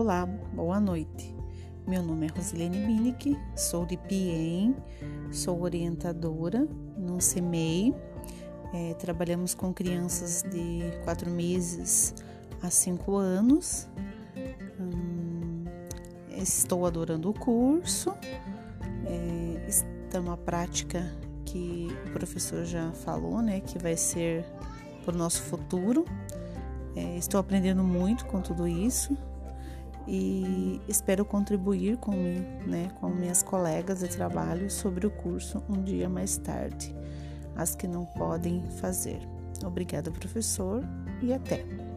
Olá, boa noite. Meu nome é Rosilene Binick, sou de Piem, sou orientadora no CEMEI. É, trabalhamos com crianças de quatro meses a cinco anos. Hum, estou adorando o curso. É, está uma prática que o professor já falou, né, que vai ser para o nosso futuro. É, estou aprendendo muito com tudo isso e espero contribuir com, né, com minhas colegas de trabalho sobre o curso um dia mais tarde, as que não podem fazer. Obrigada, professor, e até!